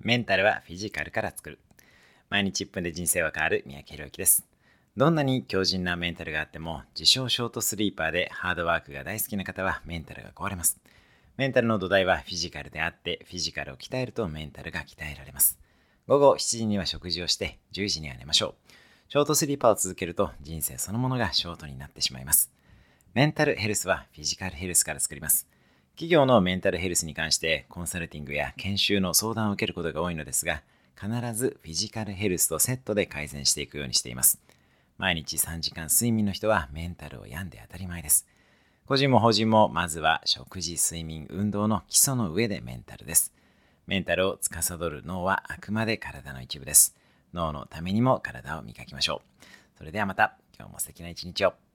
メンタルはフィジカルから作る。毎日1分で人生は変わる三宅宏之です。どんなに強靭なメンタルがあっても、自称ショートスリーパーでハードワークが大好きな方はメンタルが壊れます。メンタルの土台はフィジカルであって、フィジカルを鍛えるとメンタルが鍛えられます。午後7時には食事をして、10時には寝ましょう。ショートスリーパーを続けると人生そのものがショートになってしまいます。メンタルヘルスはフィジカルヘルスから作ります。企業のメンタルヘルスに関してコンサルティングや研修の相談を受けることが多いのですが、必ずフィジカルヘルスとセットで改善していくようにしています。毎日3時間睡眠の人はメンタルを病んで当たり前です。個人も法人もまずは食事、睡眠、運動の基礎の上でメンタルです。メンタルを司る脳はあくまで体の一部です。脳のためにも体を磨きましょう。それではまた、今日も素敵な一日を。